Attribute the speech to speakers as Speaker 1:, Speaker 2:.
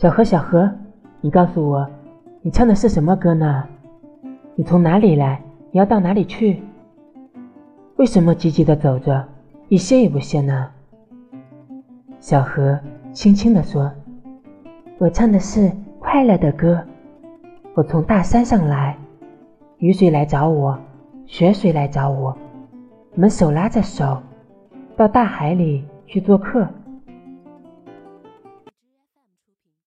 Speaker 1: 小河小河，你告诉我，你唱的是什么歌呢？你从哪里来？你要到哪里去？为什么急急的走着，一歇也不歇呢？小河轻轻地说，我唱的是快乐的歌。我从大山上来，雨水来找我，雪水来找我，我们手拉着手到大海里去做客。